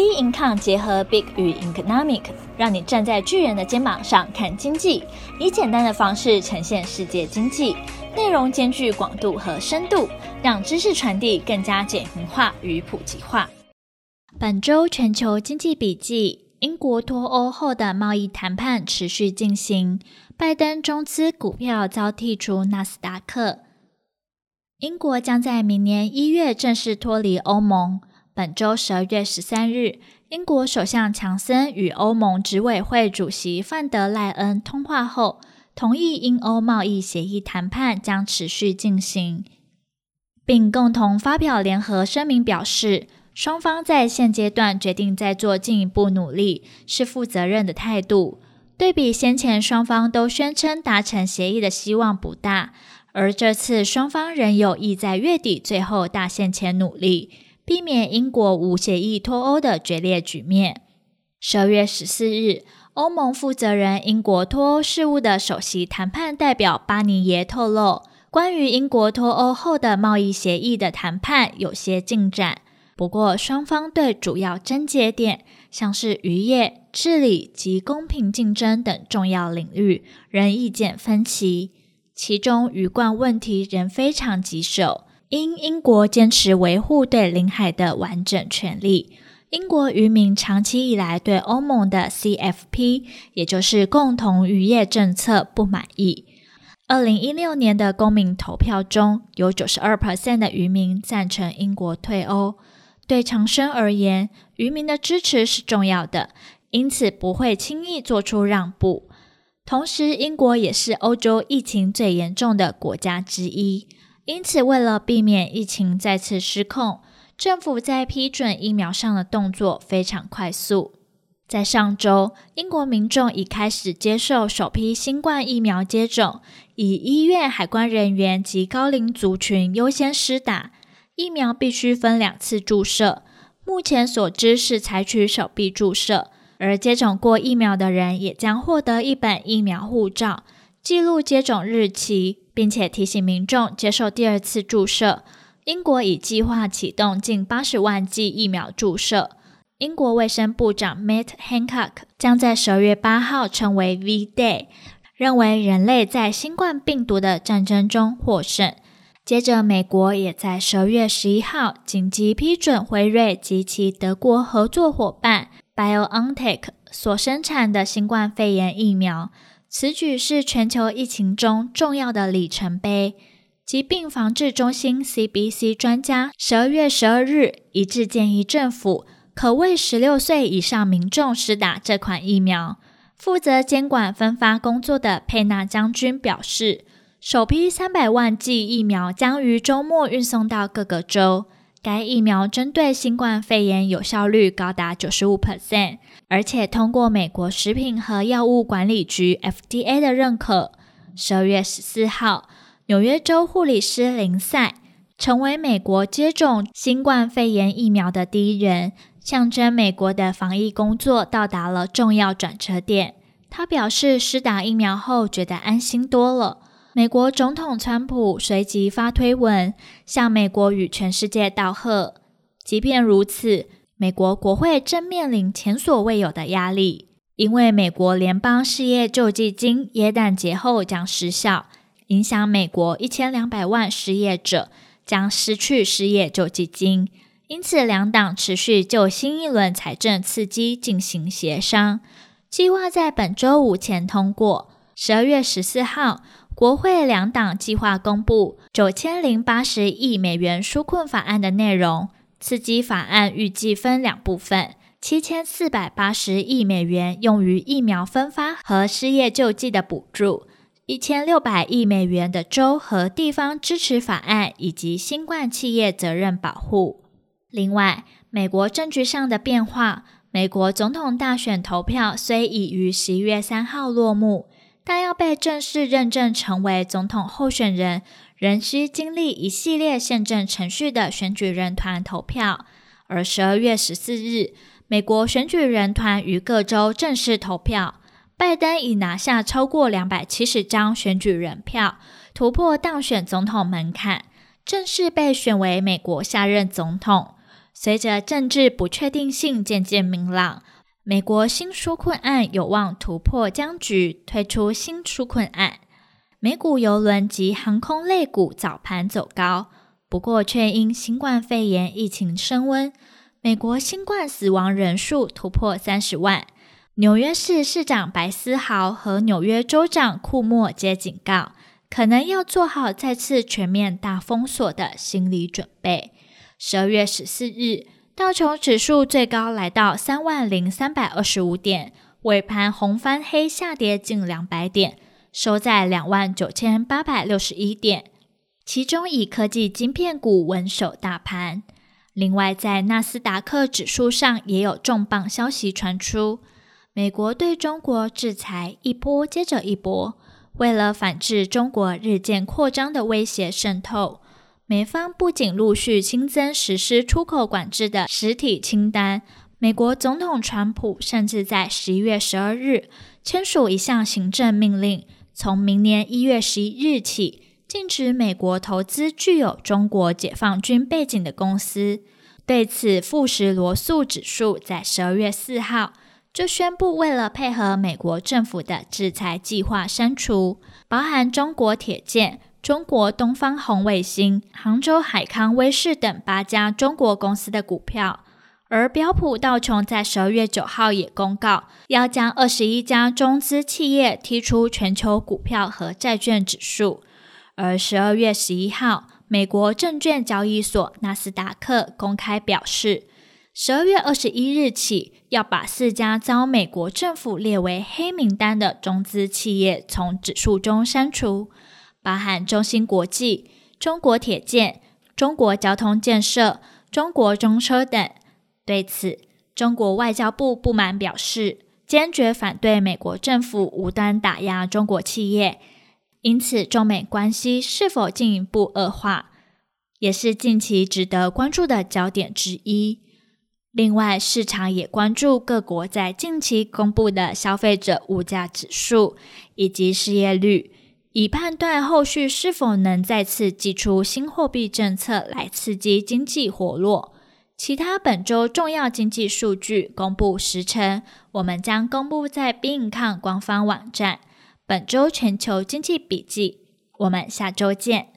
B Income 结合 Big 与 Economic，让你站在巨人的肩膀上看经济，以简单的方式呈现世界经济，内容兼具广度和深度，让知识传递更加简明化与普及化。本周全球经济笔记：英国脱欧后的贸易谈判持续进行，拜登中资股票遭剔除纳斯达克。英国将在明年一月正式脱离欧盟。本周十二月十三日，英国首相强森与欧盟执委会主席范德赖恩通话后，同意英欧贸易协议谈判将持续进行，并共同发表联合声明，表示双方在现阶段决定再做进一步努力，是负责任的态度。对比先前双方都宣称达成协议的希望不大，而这次双方仍有意在月底最后大限前努力。避免英国无协议脱欧的决裂局面。十二月十四日，欧盟负责人、英国脱欧事务的首席谈判代表巴尼耶透露，关于英国脱欧后的贸易协议的谈判有些进展，不过双方对主要症结点，像是渔业、治理及公平竞争等重要领域，仍意见分歧。其中，鱼贯问题仍非常棘手。因英国坚持维护对领海的完整权利，英国渔民长期以来对欧盟的 CFP，也就是共同渔业政策不满意。二零一六年的公民投票中，有九十二 percent 的渔民赞成英国退欧。对长生而言，渔民的支持是重要的，因此不会轻易做出让步。同时，英国也是欧洲疫情最严重的国家之一。因此，为了避免疫情再次失控，政府在批准疫苗上的动作非常快速。在上周，英国民众已开始接受首批新冠疫苗接种，以医院、海关人员及高龄族群优先施打。疫苗必须分两次注射，目前所知是采取手臂注射，而接种过疫苗的人也将获得一本疫苗护照，记录接种日期。并且提醒民众接受第二次注射。英国已计划启动近八十万剂疫苗注射。英国卫生部长 Matt Hancock 将在十二月八号称为 V-Day，认为人类在新冠病毒的战争中获胜。接着，美国也在十二月十一号紧急批准辉瑞及其德国合作伙伴 BioNTech 所生产的新冠肺炎疫苗。此举是全球疫情中重要的里程碑。疾病防治中心 （CDC） 专家十二月十二日一致建议政府可为十六岁以上民众施打这款疫苗。负责监管分发工作的佩纳将军表示，首批三百万剂疫苗将于周末运送到各个州。该疫苗针对新冠肺炎有效率高达九十五 percent，而且通过美国食品和药物管理局 FDA 的认可。十二月十四号，纽约州护理师林赛成为美国接种新冠肺炎疫苗的第一人，象征美国的防疫工作到达了重要转折点。他表示，施打疫苗后觉得安心多了。美国总统川普随即发推文，向美国与全世界道贺。即便如此，美国国会正面临前所未有的压力，因为美国联邦失业救济金耶诞节后将失效，影响美国一千两百万失业者将失去失业救济金。因此，两党持续就新一轮财政刺激进行协商，计划在本周五前通过。十二月十四号。国会两党计划公布九千零八十亿美元纾困法案的内容。刺激法案预计分两部分：七千四百八十亿美元用于疫苗分发和失业救济的补助，一千六百亿美元的州和地方支持法案以及新冠企业责任保护。另外，美国政局上的变化，美国总统大选投票虽已于十一月三号落幕。但要被正式认证成为总统候选人，仍需经历一系列宪政程序的选举人团投票。而十二月十四日，美国选举人团于各州正式投票，拜登已拿下超过两百七十张选举人票，突破当选总统门槛，正式被选为美国下任总统。随着政治不确定性渐渐明朗，美国新纾困案有望突破僵局，推出新纾困案。美股邮轮及航空类股早盘走高，不过却因新冠肺炎疫情升温，美国新冠死亡人数突破三十万。纽约市市长白思豪和纽约州长库莫皆警告，可能要做好再次全面大封锁的心理准备。十二月十四日，道琼指数最高来到三万零三百二十五点，尾盘红翻黑下跌近两百点，收在两万九千八百六十一点。其中以科技晶片股稳守大盘。另外，在纳斯达克指数上也有重磅消息传出，美国对中国制裁一波接着一波，为了反制中国日渐扩张的威胁渗透。美方不仅陆续新增实施出口管制的实体清单，美国总统川普甚至在十一月十二日签署一项行政命令，从明年一月十一日起，禁止美国投资具有中国解放军背景的公司。对此，富时罗素指数在十二月四号就宣布，为了配合美国政府的制裁计划，删除包含中国铁建。中国东方红卫星、杭州海康威视等八家中国公司的股票，而标普道琼在十二月九号也公告，要将二十一家中资企业踢出全球股票和债券指数。而十二月十一号，美国证券交易所纳斯达克公开表示，十二月二十一日起，要把四家遭美国政府列为黑名单的中资企业从指数中删除。包含中芯国际、中国铁建、中国交通建设、中国中车等。对此，中国外交部不满表示，坚决反对美国政府无端打压中国企业，因此中美关系是否进一步恶化，也是近期值得关注的焦点之一。另外，市场也关注各国在近期公布的消费者物价指数以及失业率。以判断后续是否能再次祭出新货币政策来刺激经济活络。其他本周重要经济数据公布时程，我们将公布在 Being 官方网站。本周全球经济笔记，我们下周见。